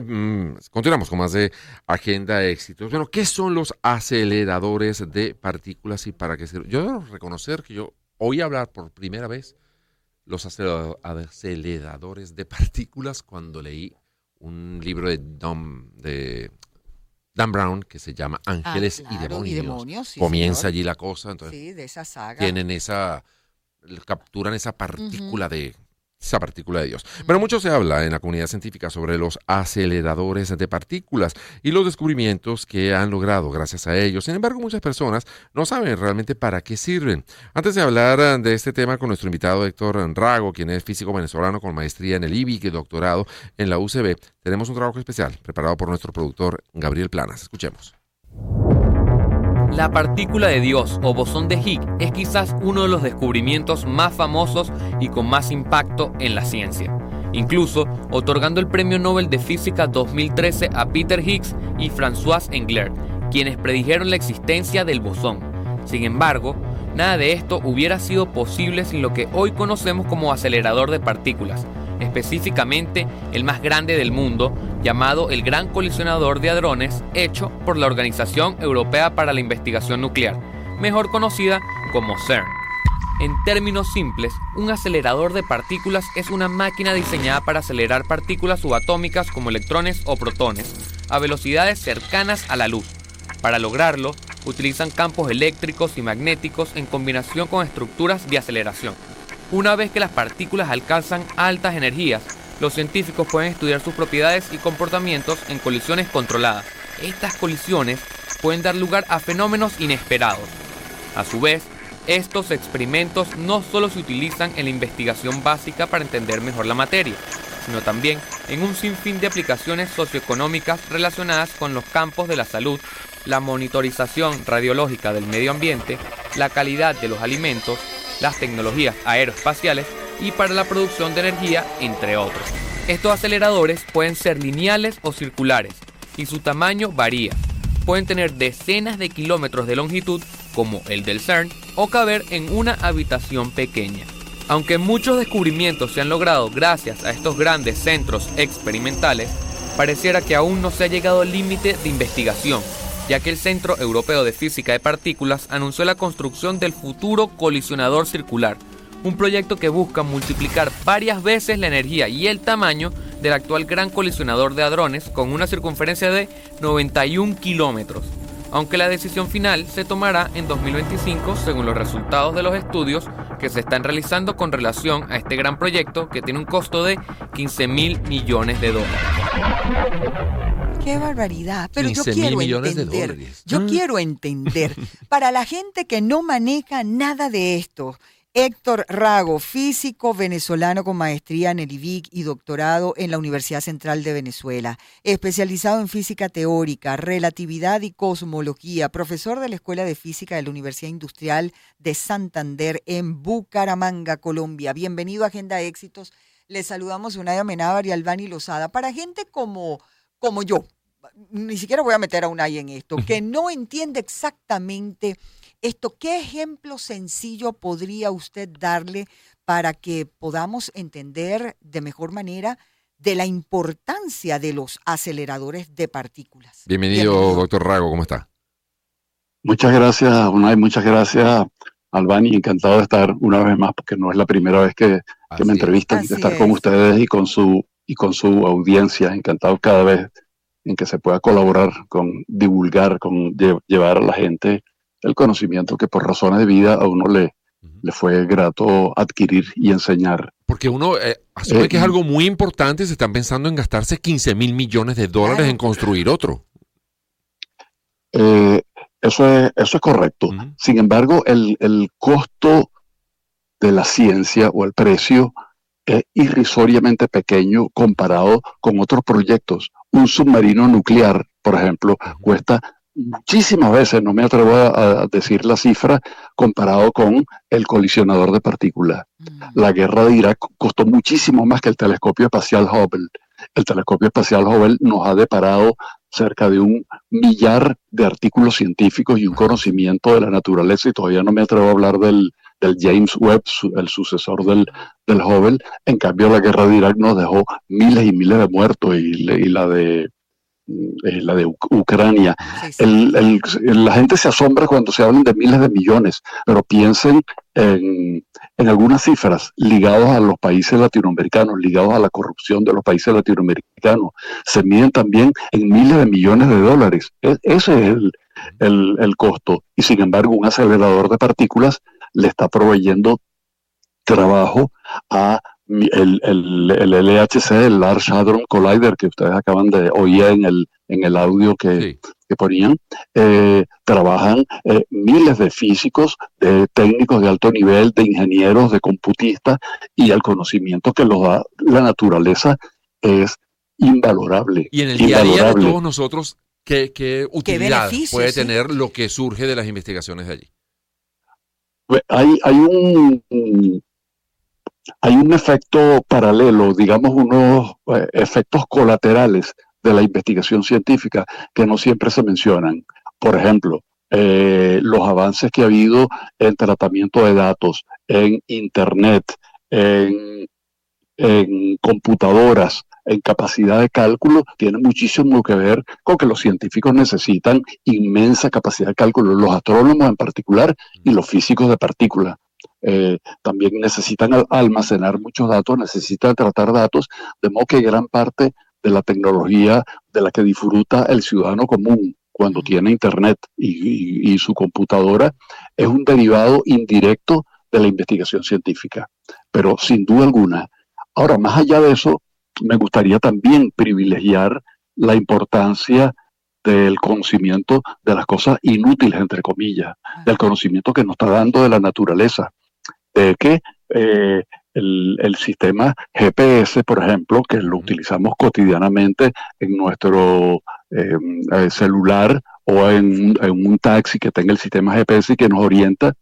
mm, continuamos con más de Agenda Éxitos. Bueno, ¿qué son los aceleradores de partículas y para qué sirven? Yo debo reconocer que yo oí hablar por primera vez los aceleradores de partículas cuando leí un libro de de Dan Brown que se llama Ángeles Ah, y claro, y Demonios. demonios, sí, Comienza señor. allí la cosa, entonces Sí, de esa saga. tienen esa, capturan esa partícula de esa partícula de Dios. Pero mucho se habla en la comunidad científica sobre los aceleradores de partículas y los descubrimientos que han logrado gracias a ellos. Sin embargo, muchas personas no saben realmente para qué sirven. Antes de hablar eh, de este tema con nuestro invitado Héctor Rago, quien es físico venezolano con maestría en el IBIC y doctorado en la UCB, tenemos un trabajo especial preparado por nuestro productor Gabriel Planas. Escuchemos. La partícula de Dios o bosón de Higgs es quizás uno de los descubrimientos más famosos y con más impacto en la ciencia, incluso otorgando el Premio Nobel de Física 2013 a Peter Higgs y François Englert, quienes predijeron la existencia del bosón. Sin embargo, nada de esto hubiera sido posible sin lo que hoy conocemos como acelerador de partículas, específicamente el más grande del mundo, llamado el Gran Colisionador de Hadrones, hecho por la Organización Europea para la Investigación Nuclear, mejor conocida como CERN. En términos simples, un acelerador de partículas es una máquina diseñada para acelerar partículas subatómicas como electrones o protones a velocidades cercanas a la luz. Para lograrlo, utilizan campos eléctricos y magnéticos en combinación con estructuras de aceleración. Una vez que las partículas alcanzan altas energías, los científicos pueden estudiar sus propiedades y comportamientos en colisiones controladas. Estas colisiones pueden dar lugar a fenómenos inesperados. A su vez, estos experimentos no solo se utilizan en la investigación básica para entender mejor la materia, sino también en un sinfín de aplicaciones socioeconómicas relacionadas con los campos de la salud, la monitorización radiológica del medio ambiente, la calidad de los alimentos, las tecnologías aeroespaciales y para la producción de energía, entre otros. Estos aceleradores pueden ser lineales o circulares y su tamaño varía. Pueden tener decenas de kilómetros de longitud, como el del CERN, o caber en una habitación pequeña. Aunque muchos descubrimientos se han logrado gracias a estos grandes centros experimentales, pareciera que aún no se ha llegado al límite de investigación, ya que el Centro Europeo de Física de Partículas anunció la construcción del futuro colisionador circular, un proyecto que busca multiplicar varias veces la energía y el tamaño del actual gran colisionador de hadrones con una circunferencia de 91 kilómetros, aunque la decisión final se tomará en 2025 según los resultados de los estudios que se están realizando con relación a este gran proyecto que tiene un costo de 15 mil millones de dólares. Qué barbaridad. Pero yo 15 mil quiero millones de entender. dólares. Yo Ah. quiero entender. Para la gente que no maneja nada de esto, Héctor Rago, físico venezolano con maestría en el IBIC y doctorado en la Universidad Central de Venezuela, especializado en física teórica, relatividad y cosmología, profesor de la Escuela de Física de la Universidad Industrial de Santander en Bucaramanga, Colombia. Bienvenido a Agenda Éxitos. Les saludamos Unai Amenábar y Albani Lozada. Para gente como, como yo, ni siquiera voy a meter a Unai en esto, que no entiende exactamente esto, ¿qué ejemplo sencillo podría usted darle para que podamos entender de mejor manera de la importancia de los aceleradores de partículas? Bienvenido, doctor Rago, ¿cómo está? Muchas gracias, Unai, muchas gracias, Albani. Encantado de estar una vez más, porque no es la primera vez que, me entrevistan, de estar es. con ustedes y con su y con su audiencia. Encantado cada vez en que se pueda colaborar con divulgar, con lle- llevar a la gente el conocimiento que por razones de vida a uno le, le fue grato adquirir y enseñar. Porque uno eh, asume Eh, que es algo muy importante y se están pensando en gastarse 15 mil millones de dólares en construir otro. Eh, eso, es, eso es correcto. Sin embargo, el, el costo de la ciencia o el precio es irrisoriamente pequeño comparado con otros proyectos. Un submarino nuclear, por ejemplo, cuesta muchísimas veces, no me atrevo a, a decir la cifra, comparado con el colisionador de partículas. Mm. La guerra de Irak costó muchísimo más que el telescopio espacial Hubble. El telescopio espacial Hubble nos ha deparado cerca de un millar de artículos científicos y un conocimiento de la naturaleza, y todavía no me atrevo a hablar del, del James Webb, el sucesor del, del Hubble. En cambio, la guerra de Irak nos dejó miles y miles de muertos y, y la de eh, la de Ucrania. la gente se asombra cuando se hablan de miles de millones, pero piensen en, algunas cifras ligadas a los países latinoamericanos, ligados a la corrupción de los países latinoamericanos. Se miden también en miles de millones de dólares. E, ese es el, el costo. Y sin embargo, un acelerador de partículas le está proveyendo trabajo a el, el, el, LHC, el Large Hadron Collider, que ustedes acaban de oír en el, en el audio que, ponían, eh, trabajan eh, miles de físicos, de técnicos de alto nivel, de ingenieros, de computistas, y el conocimiento que los da la naturaleza es invalorable. Y en el día a día de todos nosotros, ¿qué, qué utilidad puede tener lo que surge de las investigaciones de allí? Hay, hay un hay un efecto paralelo, digamos unos eh, efectos colaterales de la investigación científica que no siempre se mencionan. Por ejemplo, eh, los avances que ha habido en tratamiento de datos, en Internet, en, en computadoras, en capacidad de cálculo, tienen muchísimo que ver con que los científicos necesitan inmensa capacidad de cálculo, los astrónomos en particular y los físicos de partículas. Eh, también necesitan almacenar muchos datos, necesitan tratar datos, de modo que gran parte de la tecnología de la que disfruta el ciudadano común cuando tiene internet y, su computadora es un derivado indirecto de la investigación científica. Pero sin duda alguna, ahora más allá de eso, me gustaría también privilegiar la importancia del conocimiento de las cosas inútiles, entre comillas, del conocimiento que nos está dando de la naturaleza de que eh, el, sistema GPS, por ejemplo, que lo utilizamos cotidianamente en nuestro eh, celular o en, un taxi que tenga el sistema GPS y que nos orienta,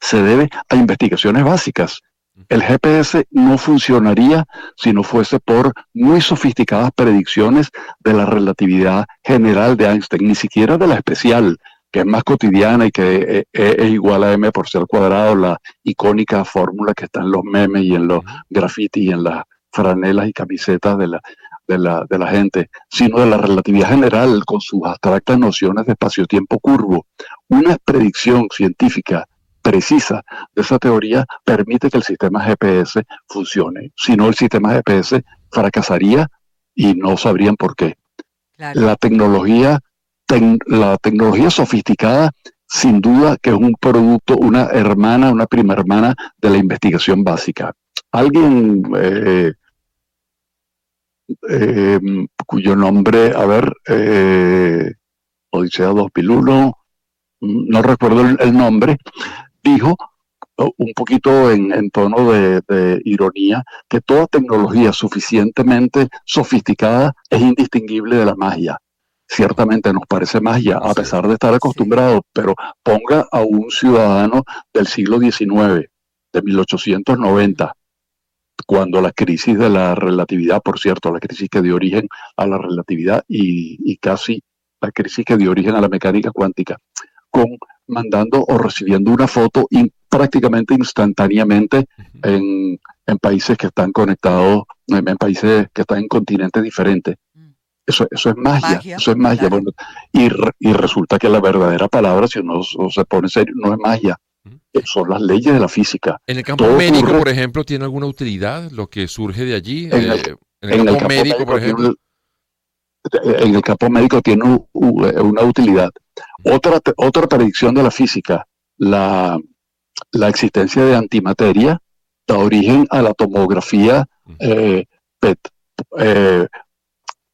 se debe a investigaciones básicas. El GPS no funcionaría si no fuese por muy sofisticadas predicciones de la relatividad general de Einstein, ni siquiera de la especial, que es más cotidiana y que eh, eh, es, igual a m por ser cuadrado, la icónica fórmula que está en los memes y en los grafitis y en las franelas y camisetas de la, de la, de la gente, sino de la relatividad general con sus abstractas nociones de espacio-tiempo curvo. Una predicción científica precisa de esa teoría permite que el sistema GPS funcione. Si no, el sistema GPS fracasaría y no sabrían por qué. La tecnología la tecnología sofisticada sin duda que es un producto, una hermana, una prima hermana de la investigación básica. Alguien eh, eh, cuyo nombre, a ver, eh, Odisea 2001, no recuerdo el, nombre, dijo un poquito en, tono de, ironía que toda tecnología suficientemente sofisticada es indistinguible de la magia ciertamente nos parece magia, a pesar de estar acostumbrados, pero ponga a un ciudadano del siglo XIX, de 1890, cuando la crisis de la relatividad, por cierto, la crisis que dio origen a la relatividad y, casi la crisis que dio origen a la mecánica cuántica, con mandando o recibiendo una foto prácticamente instantáneamente en, países que están conectados, en países que están en continentes diferentes. Eso, eso es magia, eso es magia. y, y, resulta que la verdadera palabra, si uno se pone serio, no es magia. Eh, son las leyes de la física. ¿En el campo médico, por ejemplo, tiene alguna utilidad lo que surge de allí? En el, eh, campo, médico, por ejemplo. en el campo médico tiene una utilidad. Otra, otra predicción de la física, la, la existencia de antimateria, da origen a la tomografía eh, PET, eh,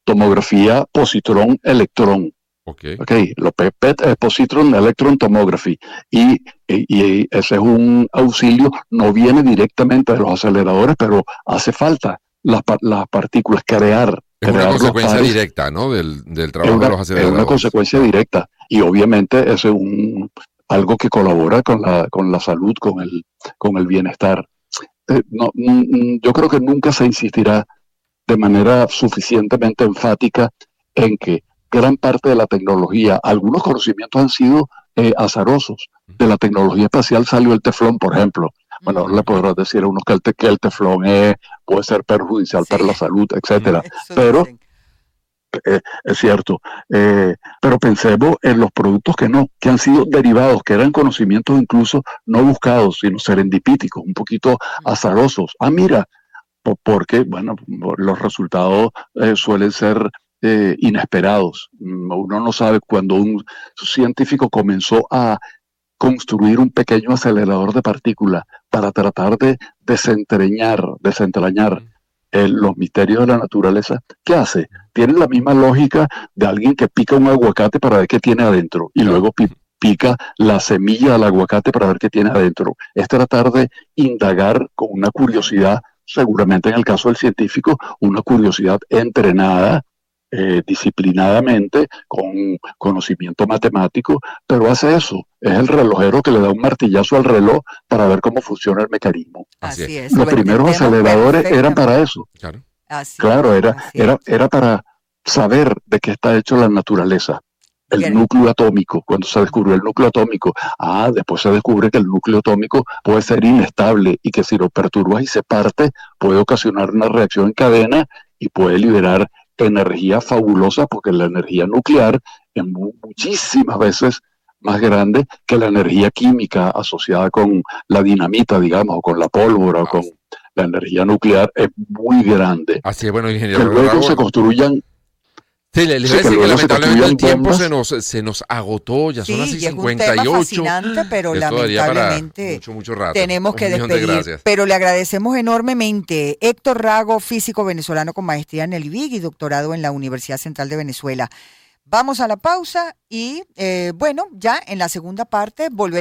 tomografía positrón-electrón. Okay. ok, lo PET es Positron Electron Tomography y, y, ese es un auxilio, no viene directamente de los aceleradores, pero hace falta las, las partículas, crear. Es una consecuencia directa, ¿no? Del, del trabajo de los aceleradores. Es una consecuencia directa y obviamente es un, algo que colabora con la, con la salud, con el, con el bienestar. Eh, no, yo creo que nunca se insistirá de manera suficientemente enfática en que gran parte de la tecnología, algunos conocimientos han sido eh, azarosos. De la tecnología espacial salió el teflón, por ejemplo. Bueno, le podrás decir a uno que el, que el teflón puede ser perjudicial para la salud, etcétera. Pero eh, es cierto. Eh, pero pensemos en los productos que no, que han sido derivados, que eran conocimientos incluso no buscados, sino serendipíticos, un poquito azarosos. Ah, mira, porque, bueno, los resultados eh, suelen ser inesperados. Mm, uno no sabe cuando un científico comenzó a construir un pequeño acelerador de partículas para tratar de desentrañar, desentrañar los misterios de la naturaleza, ¿qué hace? Tiene la misma lógica de alguien que pica un aguacate para ver qué tiene adentro y luego pica la semilla del aguacate para ver qué tiene adentro. Es tratar de indagar con una curiosidad, seguramente en el caso del científico, una curiosidad entrenada eh, disciplinadamente, con conocimiento matemático, pero hace eso. Es el relojero que le da un martillazo al reloj para ver cómo funciona el mecanismo. Así es. Los primeros aceleradores eran para eso. Claro, claro era, era, era para saber de qué está hecho la naturaleza. El núcleo atómico, cuando se descubrió el núcleo atómico, ah, después se descubre que el núcleo atómico puede ser inestable y que si lo perturbas y se parte, puede ocasionar una reacción en cadena y puede liberar energía fabulosa porque la energía nuclear es muchísimas veces más grande que la energía química asociada con la dinamita, digamos, o con la pólvora, o con la energía nuclear, es muy grande. Así es, bueno, ingeniero. Que luego se construyan Sí, le, le que, lamentablemente el tiempo se nos, se nos agotó, ya son las 58. Es fascinante, pero lamentablemente tenemos que despedir. pero le agradecemos enormemente. Héctor Rago, físico venezolano con maestría en el IBIG y doctorado en la Universidad Central de Venezuela. Vamos a la pausa y, eh, bueno, ya en la segunda parte volveremos.